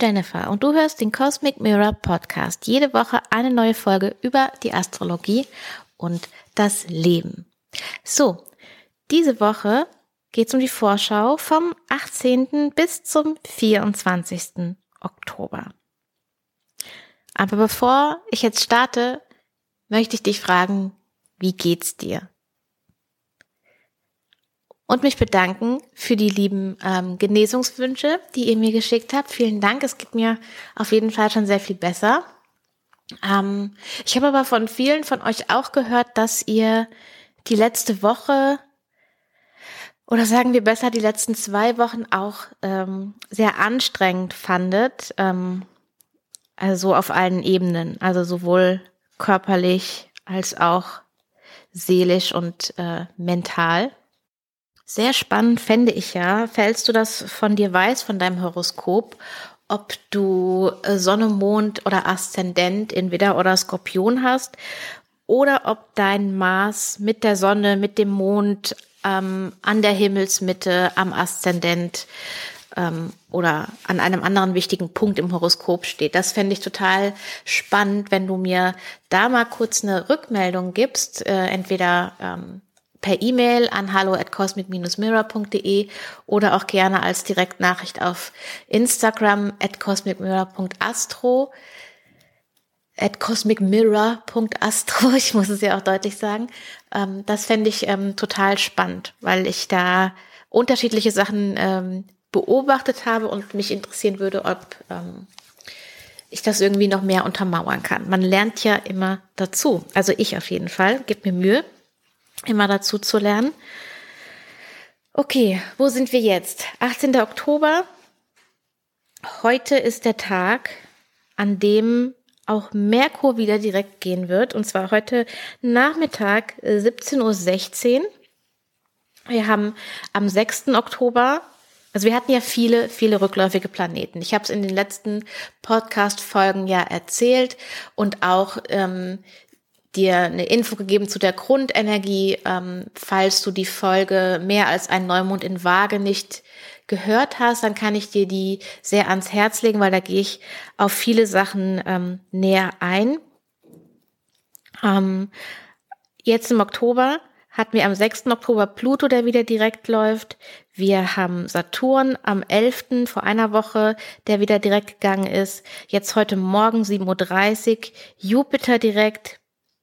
Jennifer und du hörst den Cosmic Mirror Podcast. Jede Woche eine neue Folge über die Astrologie und das Leben. So, diese Woche geht es um die Vorschau vom 18. bis zum 24. Oktober. Aber bevor ich jetzt starte, möchte ich dich fragen, wie geht's dir? Und mich bedanken für die lieben ähm, Genesungswünsche, die ihr mir geschickt habt. Vielen Dank. Es geht mir auf jeden Fall schon sehr viel besser. Ähm, ich habe aber von vielen von euch auch gehört, dass ihr die letzte Woche oder sagen wir besser die letzten zwei Wochen auch ähm, sehr anstrengend fandet. Ähm, also auf allen Ebenen, also sowohl körperlich als auch seelisch und äh, mental. Sehr spannend fände ich ja, fällst du das von dir weiß, von deinem Horoskop, ob du äh, Sonne, Mond oder Aszendent in Widder oder Skorpion hast oder ob dein Mars mit der Sonne, mit dem Mond ähm, an der Himmelsmitte, am Aszendent ähm, oder an einem anderen wichtigen Punkt im Horoskop steht. Das fände ich total spannend, wenn du mir da mal kurz eine Rückmeldung gibst, äh, entweder ähm, per E-Mail an hallo at cosmic-mirror.de oder auch gerne als Direktnachricht auf Instagram at cosmicmirror.astro at cosmicmirror.astro, ich muss es ja auch deutlich sagen. Ähm, das fände ich ähm, total spannend, weil ich da unterschiedliche Sachen ähm, beobachtet habe und mich interessieren würde, ob ähm, ich das irgendwie noch mehr untermauern kann. Man lernt ja immer dazu. Also ich auf jeden Fall. Gib mir Mühe, immer dazu zu lernen. Okay, wo sind wir jetzt? 18. Oktober. Heute ist der Tag, an dem auch Merkur wieder direkt gehen wird. Und zwar heute Nachmittag 17.16 Uhr. Wir haben am 6. Oktober also wir hatten ja viele, viele rückläufige Planeten. Ich habe es in den letzten Podcast-Folgen ja erzählt und auch ähm, dir eine Info gegeben zu der Grundenergie, ähm, falls du die Folge mehr als ein Neumond in Waage nicht gehört hast, dann kann ich dir die sehr ans Herz legen, weil da gehe ich auf viele Sachen ähm, näher ein. Ähm, jetzt im Oktober hatten wir am 6. Oktober Pluto, der wieder direkt läuft. Wir haben Saturn am 11. vor einer Woche, der wieder direkt gegangen ist. Jetzt heute Morgen 7.30 Uhr Jupiter direkt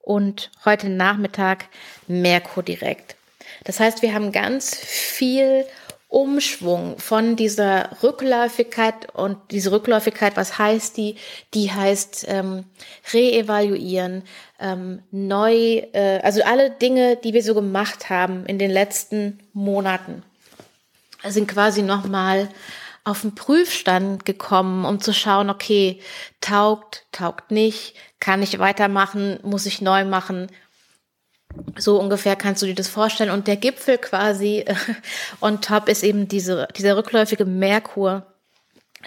und heute Nachmittag Merkur direkt. Das heißt, wir haben ganz viel Umschwung von dieser Rückläufigkeit und diese Rückläufigkeit, was heißt die? Die heißt ähm, reevaluieren, ähm, neu, äh, also alle Dinge, die wir so gemacht haben in den letzten Monaten, sind quasi nochmal auf den Prüfstand gekommen, um zu schauen, okay, taugt, taugt nicht, kann ich weitermachen, muss ich neu machen. So ungefähr kannst du dir das vorstellen. Und der Gipfel quasi on top ist eben diese, dieser rückläufige Merkur,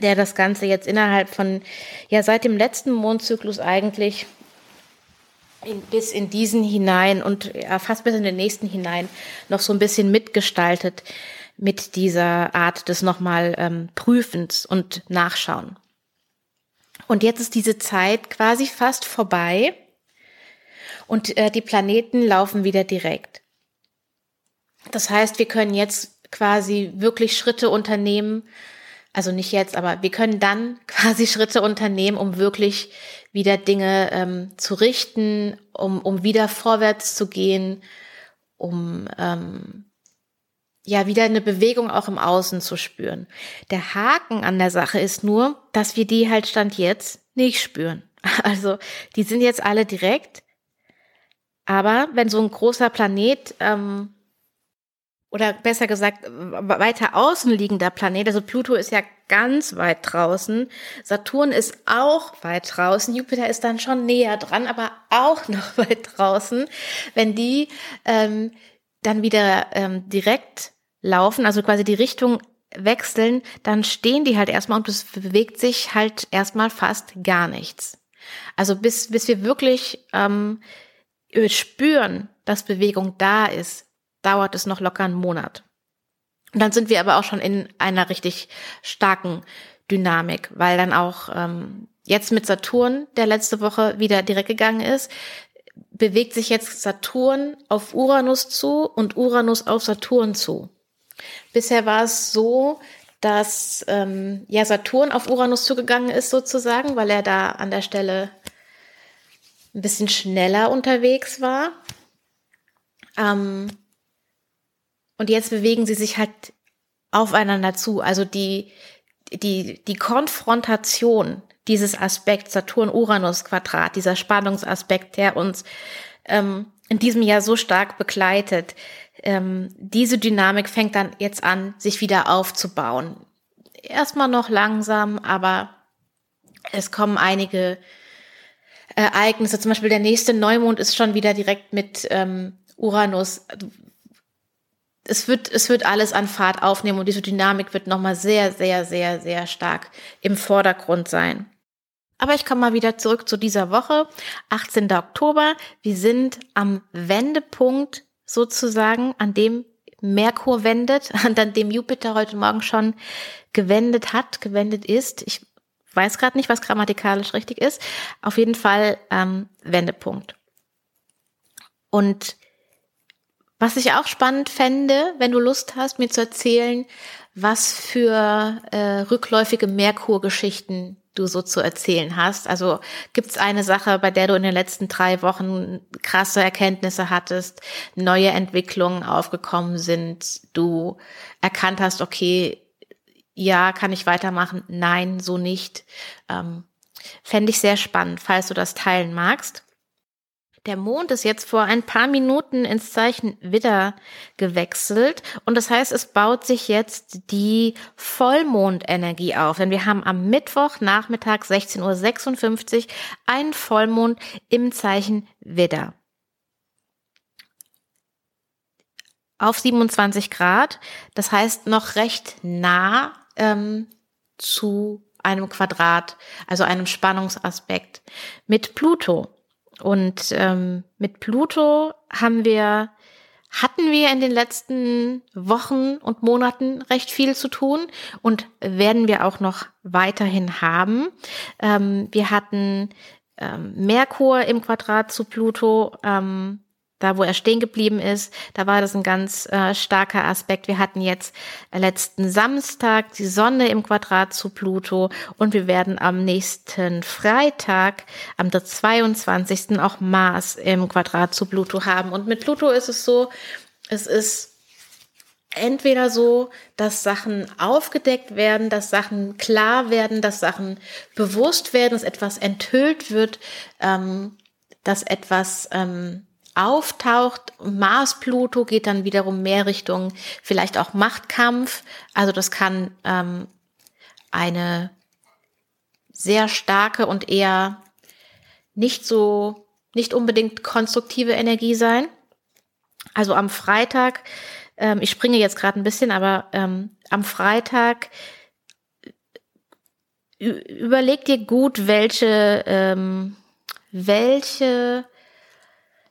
der das Ganze jetzt innerhalb von, ja, seit dem letzten Mondzyklus eigentlich in, bis in diesen hinein und ja, fast bis in den nächsten hinein noch so ein bisschen mitgestaltet mit dieser Art des nochmal ähm, Prüfens und Nachschauen. Und jetzt ist diese Zeit quasi fast vorbei und äh, die Planeten laufen wieder direkt. Das heißt, wir können jetzt quasi wirklich Schritte unternehmen, also nicht jetzt, aber wir können dann quasi Schritte unternehmen, um wirklich wieder Dinge ähm, zu richten, um, um wieder vorwärts zu gehen, um ähm, ja wieder eine Bewegung auch im Außen zu spüren. Der Haken an der Sache ist nur, dass wir die halt Stand jetzt nicht spüren. Also die sind jetzt alle direkt, aber wenn so ein großer Planet ähm, oder besser gesagt weiter außen liegender Planet, also Pluto ist ja ganz weit draußen, Saturn ist auch weit draußen, Jupiter ist dann schon näher dran, aber auch noch weit draußen, wenn die ähm, dann wieder ähm, direkt laufen, also quasi die Richtung wechseln, dann stehen die halt erstmal und es bewegt sich halt erstmal fast gar nichts. Also bis, bis wir wirklich ähm, spüren, dass Bewegung da ist, dauert es noch locker einen Monat. Und dann sind wir aber auch schon in einer richtig starken Dynamik, weil dann auch ähm, jetzt mit Saturn, der letzte Woche wieder direkt gegangen ist, bewegt sich jetzt Saturn auf Uranus zu und Uranus auf Saturn zu. Bisher war es so, dass ähm, ja Saturn auf Uranus zugegangen ist sozusagen, weil er da an der Stelle ein bisschen schneller unterwegs war. Ähm, und jetzt bewegen sie sich halt aufeinander zu. Also die, die, die Konfrontation dieses Aspekt Saturn-Uranus-Quadrat, dieser Spannungsaspekt, der uns ähm, in diesem Jahr so stark begleitet, ähm, diese Dynamik fängt dann jetzt an, sich wieder aufzubauen. Erstmal noch langsam, aber es kommen einige Ereignisse. Zum Beispiel der nächste Neumond ist schon wieder direkt mit ähm, Uranus. Es wird, es wird alles an Fahrt aufnehmen und diese Dynamik wird nochmal sehr, sehr, sehr, sehr stark im Vordergrund sein. Aber ich komme mal wieder zurück zu dieser Woche, 18. Oktober. Wir sind am Wendepunkt sozusagen, an dem Merkur wendet, an dem Jupiter heute Morgen schon gewendet hat, gewendet ist. Ich weiß gerade nicht, was grammatikalisch richtig ist. Auf jeden Fall ähm, Wendepunkt. Und was ich auch spannend fände, wenn du Lust hast, mir zu erzählen, was für äh, rückläufige Merkur-Geschichten du so zu erzählen hast. Also gibt es eine Sache, bei der du in den letzten drei Wochen krasse Erkenntnisse hattest, neue Entwicklungen aufgekommen sind, du erkannt hast, okay, ja, kann ich weitermachen? Nein, so nicht. Ähm, Fände ich sehr spannend, falls du das teilen magst. Der Mond ist jetzt vor ein paar Minuten ins Zeichen Widder gewechselt und das heißt, es baut sich jetzt die Vollmondenergie auf, denn wir haben am Mittwoch Nachmittag 16.56 Uhr einen Vollmond im Zeichen Widder. Auf 27 Grad, das heißt noch recht nah ähm, zu einem Quadrat, also einem Spannungsaspekt mit Pluto. Und ähm, mit Pluto haben wir, hatten wir in den letzten Wochen und Monaten recht viel zu tun und werden wir auch noch weiterhin haben. Ähm, wir hatten ähm, Merkur im Quadrat zu Pluto. Ähm, da wo er stehen geblieben ist, da war das ein ganz äh, starker Aspekt. Wir hatten jetzt letzten Samstag die Sonne im Quadrat zu Pluto und wir werden am nächsten Freitag, am 22. auch Mars im Quadrat zu Pluto haben. Und mit Pluto ist es so, es ist entweder so, dass Sachen aufgedeckt werden, dass Sachen klar werden, dass Sachen bewusst werden, dass etwas enthüllt wird, ähm, dass etwas ähm, auftaucht. Mars Pluto geht dann wiederum mehr Richtung vielleicht auch Machtkampf. Also das kann ähm, eine sehr starke und eher nicht so, nicht unbedingt konstruktive Energie sein. Also am Freitag, ähm, ich springe jetzt gerade ein bisschen, aber ähm, am Freitag überleg dir gut, welche, ähm, welche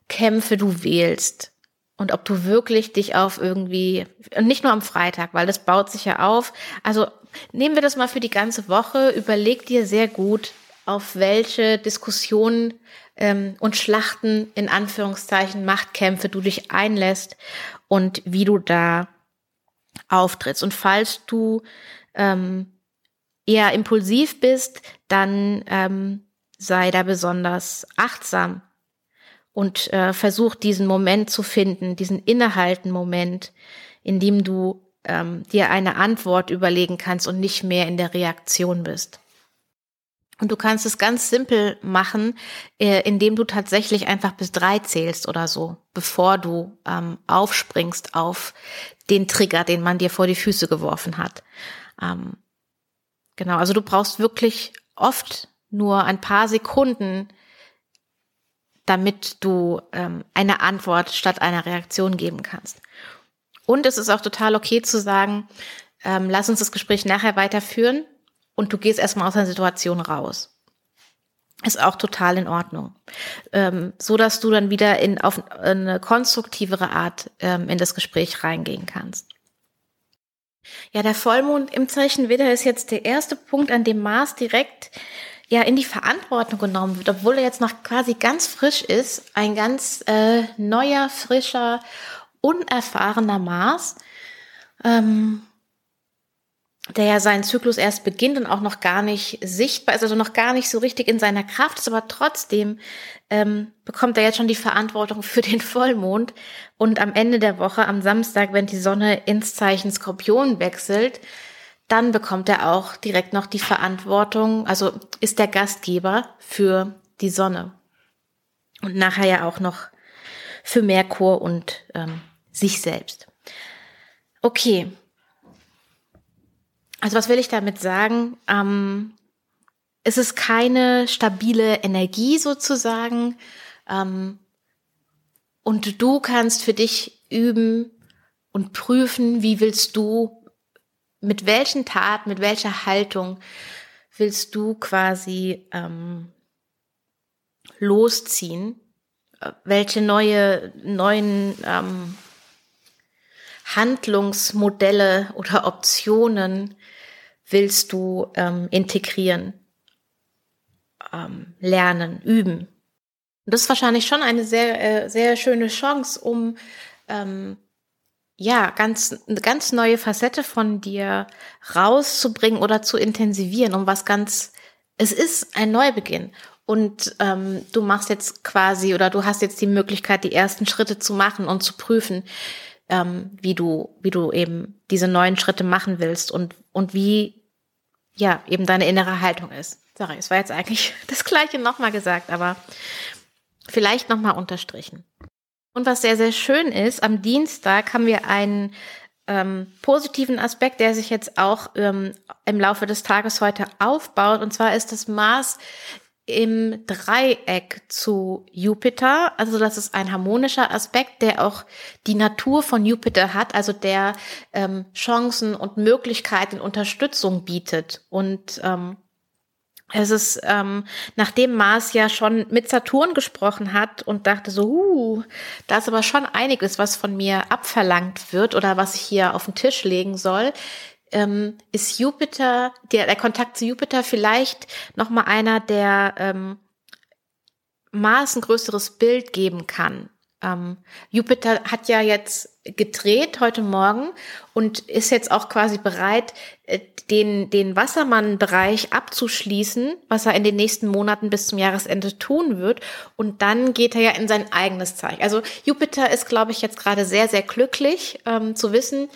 Kämpfe du wählst und ob du wirklich dich auf irgendwie, und nicht nur am Freitag, weil das baut sich ja auf. Also nehmen wir das mal für die ganze Woche, überleg dir sehr gut, auf welche Diskussionen ähm, und Schlachten in Anführungszeichen Machtkämpfe du dich einlässt und wie du da auftrittst. Und falls du ähm, eher impulsiv bist, dann ähm, sei da besonders achtsam und äh, versuch diesen Moment zu finden, diesen innehalten Moment, in dem du ähm, dir eine Antwort überlegen kannst und nicht mehr in der Reaktion bist. Und du kannst es ganz simpel machen, äh, indem du tatsächlich einfach bis drei zählst oder so, bevor du ähm, aufspringst auf den Trigger, den man dir vor die Füße geworfen hat. Ähm, genau, also du brauchst wirklich oft nur ein paar Sekunden, damit du ähm, eine Antwort statt einer Reaktion geben kannst. Und es ist auch total okay zu sagen, ähm, lass uns das Gespräch nachher weiterführen und du gehst erstmal aus der Situation raus. Ist auch total in Ordnung. Ähm, so dass du dann wieder in, auf eine konstruktivere Art ähm, in das Gespräch reingehen kannst. Ja, der Vollmond im Zeichen Widder ist jetzt der erste Punkt, an dem Mars direkt ja in die Verantwortung genommen wird, obwohl er jetzt noch quasi ganz frisch ist, ein ganz äh, neuer, frischer, unerfahrener Mars. Ähm, der ja seinen Zyklus erst beginnt und auch noch gar nicht sichtbar ist, also noch gar nicht so richtig in seiner Kraft ist, aber trotzdem ähm, bekommt er jetzt schon die Verantwortung für den Vollmond. Und am Ende der Woche, am Samstag, wenn die Sonne ins Zeichen Skorpion wechselt, dann bekommt er auch direkt noch die Verantwortung, also ist der Gastgeber für die Sonne. Und nachher ja auch noch für Merkur und ähm, sich selbst. Okay, also was will ich damit sagen? Ähm, es ist keine stabile Energie sozusagen. Ähm, und du kannst für dich üben und prüfen, wie willst du, mit welchen Taten, mit welcher Haltung willst du quasi ähm, losziehen, welche neue, neuen ähm, Handlungsmodelle oder Optionen willst du ähm, integrieren, ähm, lernen, üben. Und das ist wahrscheinlich schon eine sehr, äh, sehr schöne Chance, um ähm, ja ganz eine ganz neue Facette von dir rauszubringen oder zu intensivieren, um was ganz. Es ist ein Neubeginn und ähm, du machst jetzt quasi oder du hast jetzt die Möglichkeit, die ersten Schritte zu machen und zu prüfen, ähm, wie du, wie du eben diese neuen Schritte machen willst und, und wie, ja, eben deine innere Haltung ist. Sorry, es war jetzt eigentlich das Gleiche nochmal gesagt, aber vielleicht nochmal unterstrichen. Und was sehr, sehr schön ist, am Dienstag haben wir einen ähm, positiven Aspekt, der sich jetzt auch ähm, im Laufe des Tages heute aufbaut. Und zwar ist das Mars im Dreieck zu Jupiter. Also das ist ein harmonischer Aspekt, der auch die Natur von Jupiter hat, also der ähm, Chancen und Möglichkeiten, Unterstützung bietet. Und ähm, es ist, ähm, nachdem Mars ja schon mit Saturn gesprochen hat und dachte so, uh, da ist aber schon einiges, was von mir abverlangt wird oder was ich hier auf den Tisch legen soll, ähm, ist Jupiter, der, der Kontakt zu Jupiter vielleicht nochmal einer, der ähm, Mars ein größeres Bild geben kann. Ähm, Jupiter hat ja jetzt gedreht heute Morgen und ist jetzt auch quasi bereit, äh, den, den Wassermann-Bereich abzuschließen, was er in den nächsten Monaten bis zum Jahresende tun wird. Und dann geht er ja in sein eigenes Zeichen. Also Jupiter ist, glaube ich, jetzt gerade sehr, sehr glücklich ähm, zu wissen,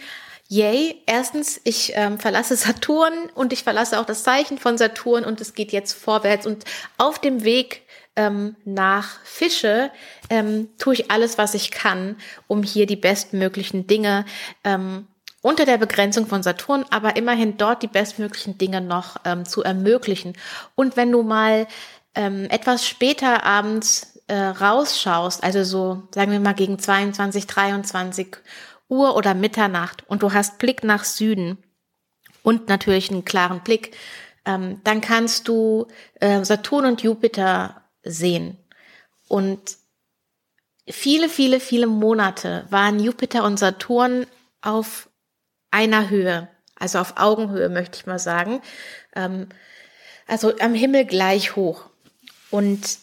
Yay, erstens, ich ähm, verlasse Saturn und ich verlasse auch das Zeichen von Saturn und es geht jetzt vorwärts und auf dem Weg ähm, nach Fische ähm, tue ich alles, was ich kann, um hier die bestmöglichen Dinge ähm, unter der Begrenzung von Saturn, aber immerhin dort die bestmöglichen Dinge noch ähm, zu ermöglichen. Und wenn du mal ähm, etwas später abends äh, rausschaust, also so sagen wir mal gegen 22, 23 Uhr oder Mitternacht und du hast Blick nach Süden und natürlich einen klaren Blick, ähm, dann kannst du äh, Saturn und Jupiter sehen. Und viele, viele, viele Monate waren Jupiter und Saturn auf einer Höhe, also auf Augenhöhe, möchte ich mal sagen. Ähm, also am Himmel gleich hoch. Und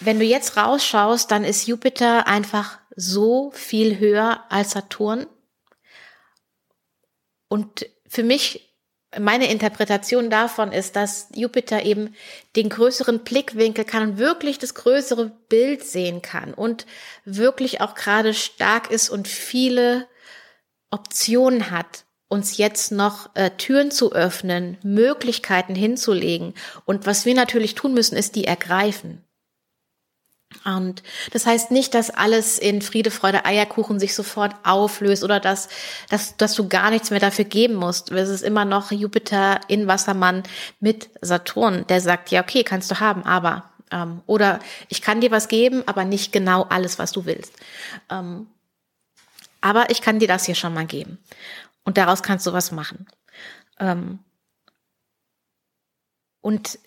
wenn du jetzt rausschaust, dann ist Jupiter einfach so viel höher als Saturn. Und für mich, meine Interpretation davon ist, dass Jupiter eben den größeren Blickwinkel kann und wirklich das größere Bild sehen kann und wirklich auch gerade stark ist und viele Optionen hat, uns jetzt noch äh, Türen zu öffnen, Möglichkeiten hinzulegen. Und was wir natürlich tun müssen, ist die ergreifen. Und das heißt nicht, dass alles in Friede, Freude, Eierkuchen sich sofort auflöst oder dass, dass, dass du gar nichts mehr dafür geben musst. Es ist immer noch Jupiter in Wassermann mit Saturn, der sagt, ja, okay, kannst du haben, aber. Ähm, oder ich kann dir was geben, aber nicht genau alles, was du willst. Ähm, aber ich kann dir das hier schon mal geben. Und daraus kannst du was machen. Ähm, und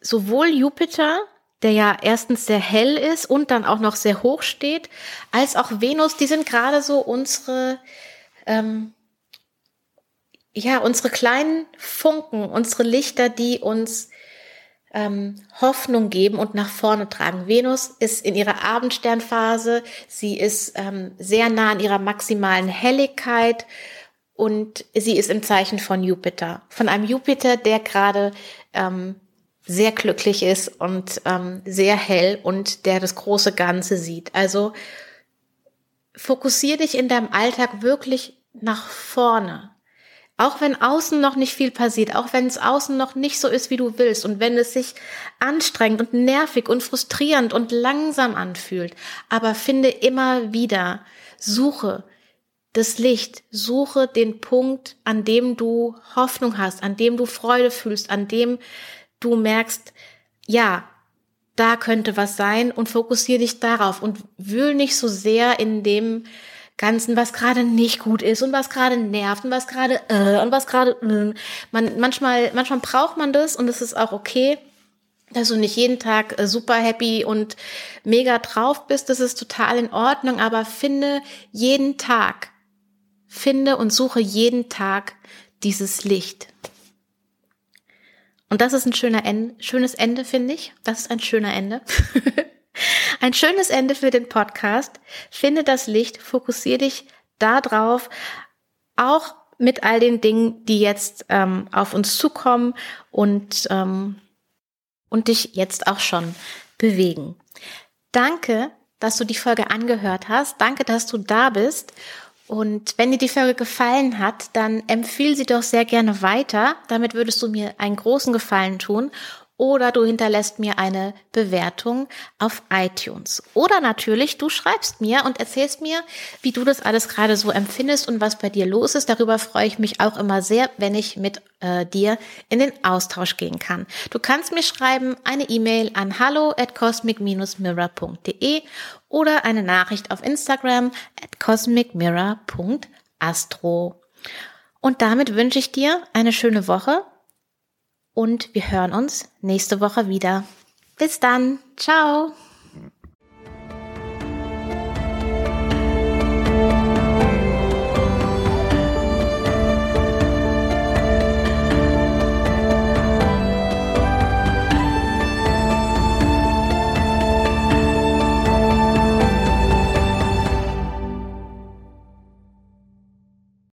sowohl Jupiter der ja erstens sehr hell ist und dann auch noch sehr hoch steht, als auch Venus, die sind gerade so unsere, ähm, ja, unsere kleinen Funken, unsere Lichter, die uns ähm, Hoffnung geben und nach vorne tragen. Venus ist in ihrer Abendsternphase, sie ist ähm, sehr nah an ihrer maximalen Helligkeit und sie ist im Zeichen von Jupiter. Von einem Jupiter, der gerade ähm, sehr glücklich ist und ähm, sehr hell und der das große Ganze sieht. Also fokussier dich in deinem Alltag wirklich nach vorne. Auch wenn außen noch nicht viel passiert, auch wenn es außen noch nicht so ist, wie du willst und wenn es sich anstrengend und nervig und frustrierend und langsam anfühlt, aber finde immer wieder, suche das Licht, suche den Punkt, an dem du Hoffnung hast, an dem du Freude fühlst, an dem du merkst, ja, da könnte was sein und fokussiere dich darauf und wühl nicht so sehr in dem Ganzen, was gerade nicht gut ist und was gerade nervt und was gerade äh, und was gerade äh. man manchmal manchmal braucht man das und es ist auch okay, dass du nicht jeden Tag äh, super happy und mega drauf bist, das ist total in Ordnung, aber finde jeden Tag finde und suche jeden Tag dieses Licht. Und das ist ein schöner Ende, schönes Ende, finde ich. Das ist ein schöner Ende. Ein schönes Ende für den Podcast. Finde das Licht, fokussiere dich darauf, auch mit all den Dingen, die jetzt ähm, auf uns zukommen und, ähm, und dich jetzt auch schon bewegen. Danke, dass du die Folge angehört hast. Danke, dass du da bist. Und wenn dir die Folge gefallen hat, dann empfiehl sie doch sehr gerne weiter. Damit würdest du mir einen großen Gefallen tun oder du hinterlässt mir eine Bewertung auf iTunes. Oder natürlich, du schreibst mir und erzählst mir, wie du das alles gerade so empfindest und was bei dir los ist. Darüber freue ich mich auch immer sehr, wenn ich mit äh, dir in den Austausch gehen kann. Du kannst mir schreiben eine E-Mail an hallo at cosmic-mirror.de oder eine Nachricht auf Instagram at cosmicmirror.astro. Und damit wünsche ich dir eine schöne Woche und wir hören uns nächste Woche wieder. Bis dann. Ciao.